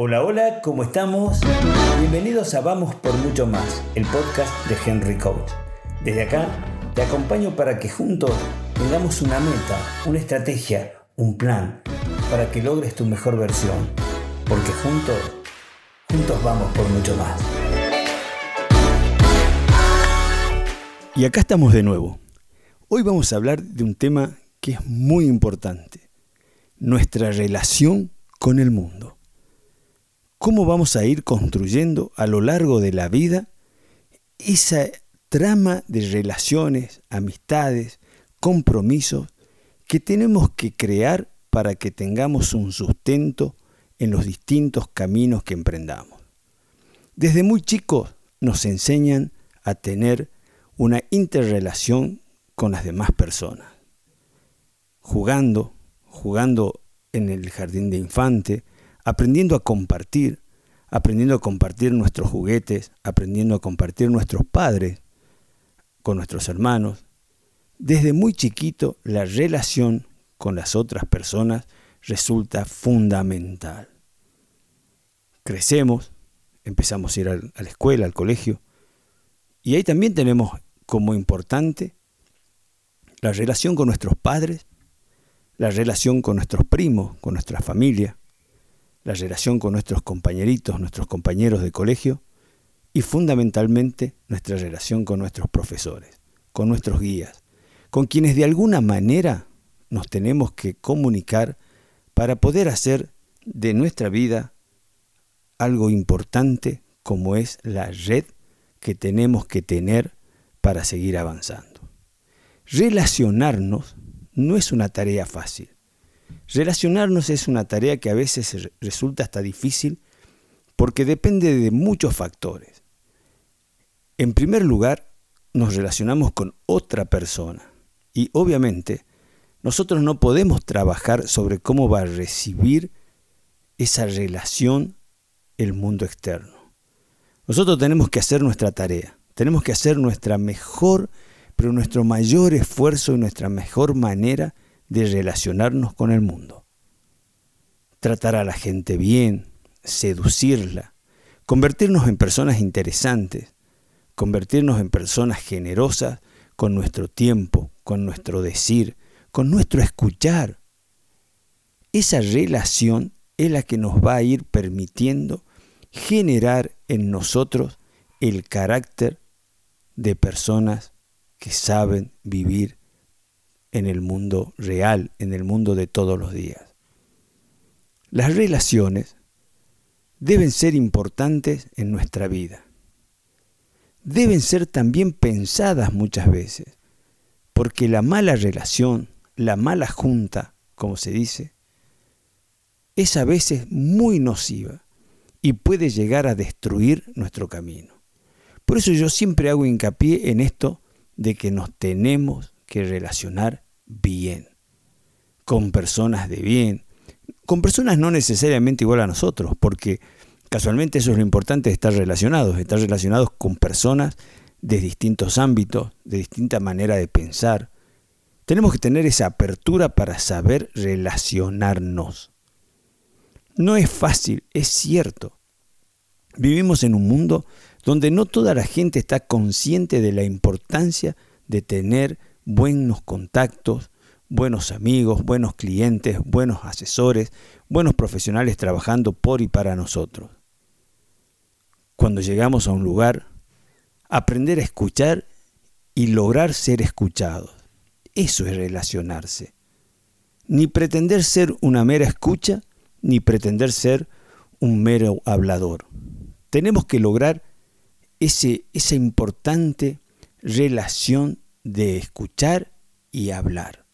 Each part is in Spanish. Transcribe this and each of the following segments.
Hola, hola, ¿cómo estamos? Bienvenidos a Vamos por Mucho Más, el podcast de Henry Coach. Desde acá te acompaño para que juntos tengamos una meta, una estrategia, un plan, para que logres tu mejor versión. Porque juntos, juntos vamos por mucho más. Y acá estamos de nuevo. Hoy vamos a hablar de un tema que es muy importante, nuestra relación con el mundo. ¿Cómo vamos a ir construyendo a lo largo de la vida esa trama de relaciones, amistades, compromisos que tenemos que crear para que tengamos un sustento en los distintos caminos que emprendamos? Desde muy chicos nos enseñan a tener una interrelación con las demás personas. Jugando, jugando en el jardín de infante, aprendiendo a compartir, aprendiendo a compartir nuestros juguetes, aprendiendo a compartir nuestros padres con nuestros hermanos. Desde muy chiquito la relación con las otras personas resulta fundamental. Crecemos, empezamos a ir a la escuela, al colegio, y ahí también tenemos como importante la relación con nuestros padres, la relación con nuestros primos, con nuestra familia, la relación con nuestros compañeritos, nuestros compañeros de colegio y fundamentalmente nuestra relación con nuestros profesores, con nuestros guías, con quienes de alguna manera nos tenemos que comunicar para poder hacer de nuestra vida algo importante como es la red que tenemos que tener para seguir avanzando. Relacionarnos no es una tarea fácil. Relacionarnos es una tarea que a veces resulta hasta difícil porque depende de muchos factores. En primer lugar, nos relacionamos con otra persona y obviamente nosotros no podemos trabajar sobre cómo va a recibir esa relación el mundo externo. Nosotros tenemos que hacer nuestra tarea. Tenemos que hacer nuestra mejor, pero nuestro mayor esfuerzo y nuestra mejor manera de relacionarnos con el mundo. Tratar a la gente bien, seducirla, convertirnos en personas interesantes, convertirnos en personas generosas con nuestro tiempo, con nuestro decir, con nuestro escuchar. Esa relación es la que nos va a ir permitiendo generar en nosotros el carácter de personas que saben vivir en el mundo real, en el mundo de todos los días. Las relaciones deben ser importantes en nuestra vida. Deben ser también pensadas muchas veces, porque la mala relación, la mala junta, como se dice, es a veces muy nociva y puede llegar a destruir nuestro camino. Por eso yo siempre hago hincapié en esto de que nos tenemos que relacionar bien, con personas de bien, con personas no necesariamente igual a nosotros, porque casualmente eso es lo importante de estar relacionados, estar relacionados con personas de distintos ámbitos, de distinta manera de pensar. Tenemos que tener esa apertura para saber relacionarnos. No es fácil, es cierto. Vivimos en un mundo donde no toda la gente está consciente de la importancia de tener buenos contactos, buenos amigos, buenos clientes, buenos asesores, buenos profesionales trabajando por y para nosotros. Cuando llegamos a un lugar, aprender a escuchar y lograr ser escuchados. Eso es relacionarse. Ni pretender ser una mera escucha, ni pretender ser un mero hablador. Tenemos que lograr ese, esa importante relación de escuchar y hablar.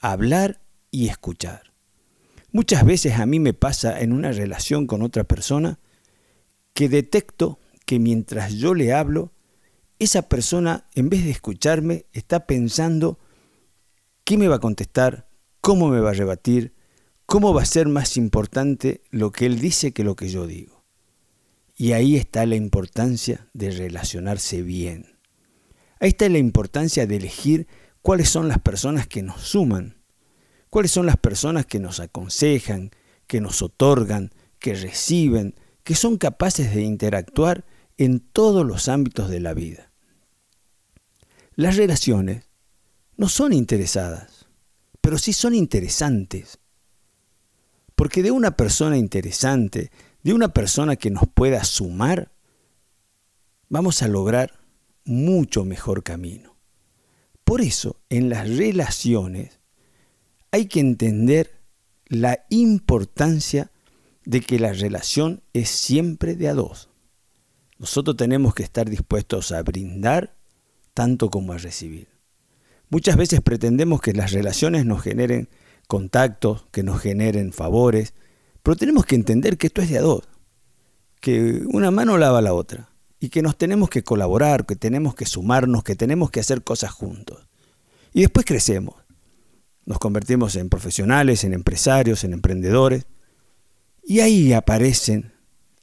Hablar y escuchar. Muchas veces a mí me pasa en una relación con otra persona que detecto que mientras yo le hablo, esa persona en vez de escucharme está pensando qué me va a contestar, cómo me va a rebatir, cómo va a ser más importante lo que él dice que lo que yo digo. Y ahí está la importancia de relacionarse bien. Ahí está la importancia de elegir cuáles son las personas que nos suman, cuáles son las personas que nos aconsejan, que nos otorgan, que reciben, que son capaces de interactuar en todos los ámbitos de la vida. Las relaciones no son interesadas, pero sí son interesantes. Porque de una persona interesante, de una persona que nos pueda sumar, vamos a lograr mucho mejor camino. Por eso, en las relaciones hay que entender la importancia de que la relación es siempre de a dos. Nosotros tenemos que estar dispuestos a brindar tanto como a recibir. Muchas veces pretendemos que las relaciones nos generen contactos, que nos generen favores, pero tenemos que entender que esto es de a dos, que una mano lava la otra y que nos tenemos que colaborar, que tenemos que sumarnos, que tenemos que hacer cosas juntos. Y después crecemos. Nos convertimos en profesionales, en empresarios, en emprendedores. Y ahí aparecen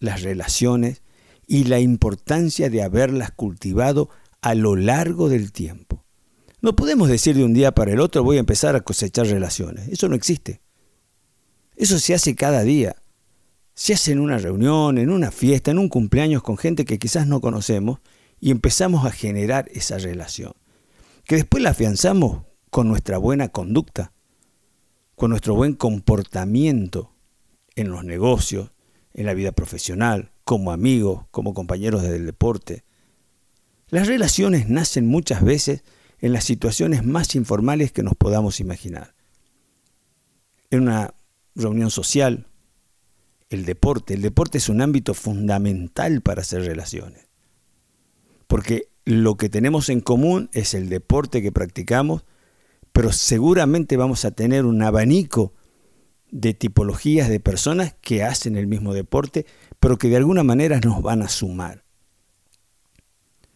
las relaciones y la importancia de haberlas cultivado a lo largo del tiempo. No podemos decir de un día para el otro voy a empezar a cosechar relaciones. Eso no existe. Eso se hace cada día. Se hace en una reunión, en una fiesta, en un cumpleaños con gente que quizás no conocemos y empezamos a generar esa relación. Que después la afianzamos con nuestra buena conducta, con nuestro buen comportamiento en los negocios, en la vida profesional, como amigos, como compañeros del deporte. Las relaciones nacen muchas veces en las situaciones más informales que nos podamos imaginar. En una reunión social, el deporte. El deporte es un ámbito fundamental para hacer relaciones. Porque lo que tenemos en común es el deporte que practicamos, pero seguramente vamos a tener un abanico de tipologías de personas que hacen el mismo deporte, pero que de alguna manera nos van a sumar.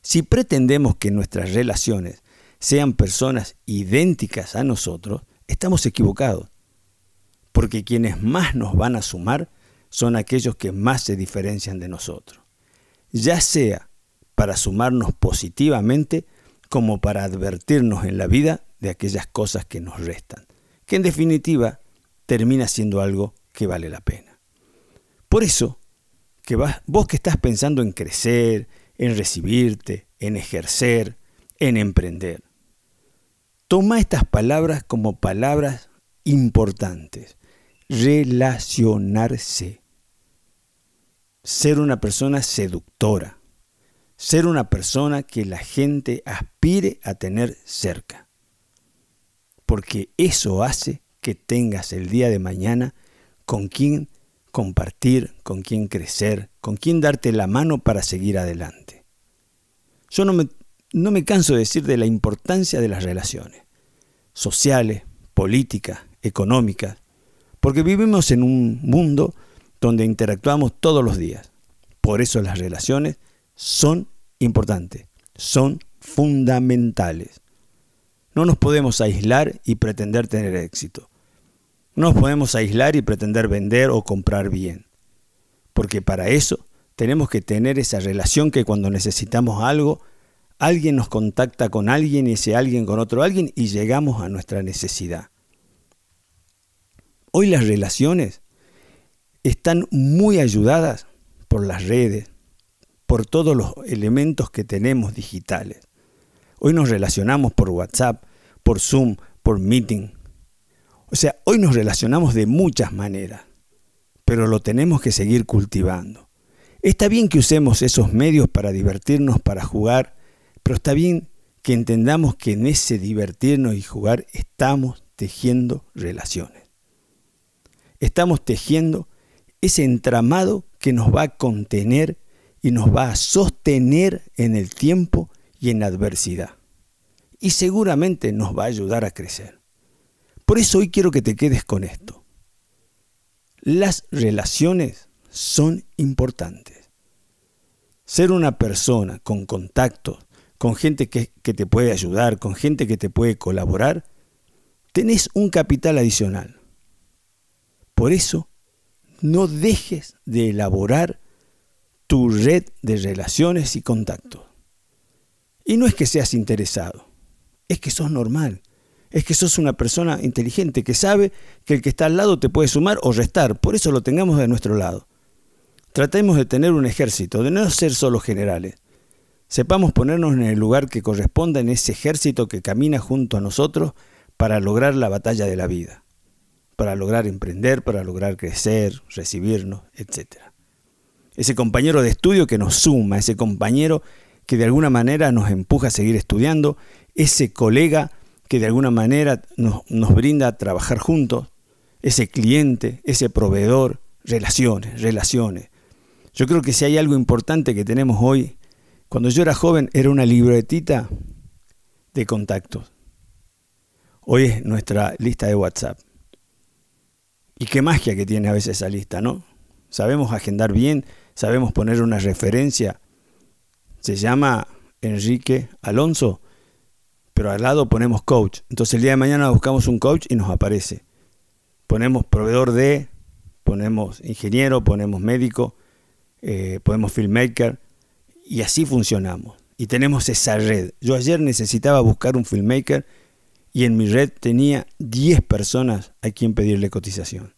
Si pretendemos que nuestras relaciones sean personas idénticas a nosotros, estamos equivocados, porque quienes más nos van a sumar son aquellos que más se diferencian de nosotros, ya sea para sumarnos positivamente como para advertirnos en la vida de aquellas cosas que nos restan, que en definitiva termina siendo algo que vale la pena. Por eso, que vos que estás pensando en crecer, en recibirte, en ejercer, en emprender, toma estas palabras como palabras importantes. Relacionarse. Ser una persona seductora. Ser una persona que la gente aspire a tener cerca. Porque eso hace que tengas el día de mañana con quien compartir, con quien crecer, con quien darte la mano para seguir adelante. Yo no me, no me canso de decir de la importancia de las relaciones sociales, políticas, económicas, porque vivimos en un mundo donde interactuamos todos los días. Por eso las relaciones son importantes, son fundamentales. No nos podemos aislar y pretender tener éxito. No nos podemos aislar y pretender vender o comprar bien. Porque para eso tenemos que tener esa relación que cuando necesitamos algo, alguien nos contacta con alguien y ese alguien con otro alguien y llegamos a nuestra necesidad. Hoy las relaciones están muy ayudadas por las redes, por todos los elementos que tenemos digitales. Hoy nos relacionamos por WhatsApp, por Zoom, por Meeting, o sea, hoy nos relacionamos de muchas maneras, pero lo tenemos que seguir cultivando. Está bien que usemos esos medios para divertirnos, para jugar, pero está bien que entendamos que en ese divertirnos y jugar estamos tejiendo relaciones. Estamos tejiendo ese entramado que nos va a contener y nos va a sostener en el tiempo y en adversidad. Y seguramente nos va a ayudar a crecer. Por eso hoy quiero que te quedes con esto. Las relaciones son importantes. Ser una persona con contactos, con gente que, te puede ayudar, con gente que te puede colaborar, tenés un capital adicional. Por eso, no dejes de elaborar tu red de relaciones y contactos. Y no es que seas interesado, es que sos normal es que sos una persona inteligente que sabe que el que está al lado te puede sumar o restar. Por eso lo tengamos de nuestro lado. Tratemos de tener un ejército, de no ser solo generales. Sepamos ponernos en el lugar que corresponda en ese ejército que camina junto a nosotros para lograr la batalla de la vida, para lograr emprender, para lograr crecer, recibirnos, etc. Ese compañero de estudio que nos suma, ese compañero que de alguna manera nos empuja a seguir estudiando, ese colega que de alguna manera nos, brinda a trabajar juntos, ese cliente, ese proveedor, relaciones, relaciones. Yo creo que si hay algo importante que tenemos hoy, cuando yo era joven era una libretita de contactos. Hoy es nuestra lista de WhatsApp. Y qué magia que tiene a veces esa lista, ¿no? Sabemos agendar bien, sabemos poner una referencia. Se llama Enrique Alonso, pero al lado ponemos coach. Entonces el día de mañana buscamos un coach y nos aparece ponemos proveedor de, ponemos ingeniero, ponemos médico, eh, ponemos filmmaker y así funcionamos. Y tenemos esa red. Yo ayer necesitaba buscar un filmmaker y en mi red tenía 10 personas a quien pedirle cotización.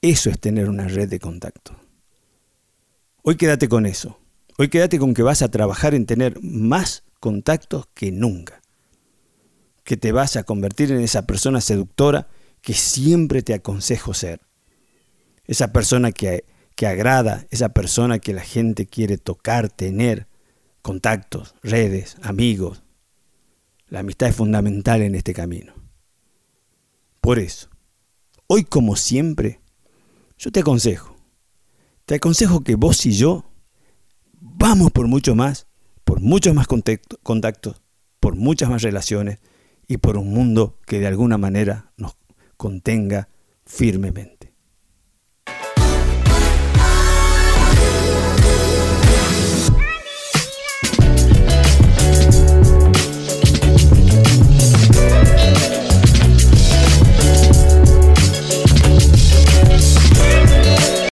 Eso es tener una red de contacto. Hoy quédate con eso. Hoy quédate con que vas a trabajar en tener más contactos que nunca. Que te vas a convertir en esa persona seductora que siempre te aconsejo ser. Esa persona que, que agrada, esa persona que la gente quiere tocar, tener, contactos, redes, amigos. La amistad es fundamental en este camino. Por eso, hoy como siempre, yo te aconsejo, te aconsejo que vos y yo vamos por mucho más, por muchos más contactos, por muchas más relaciones y por un mundo que de alguna manera nos contenga firmemente.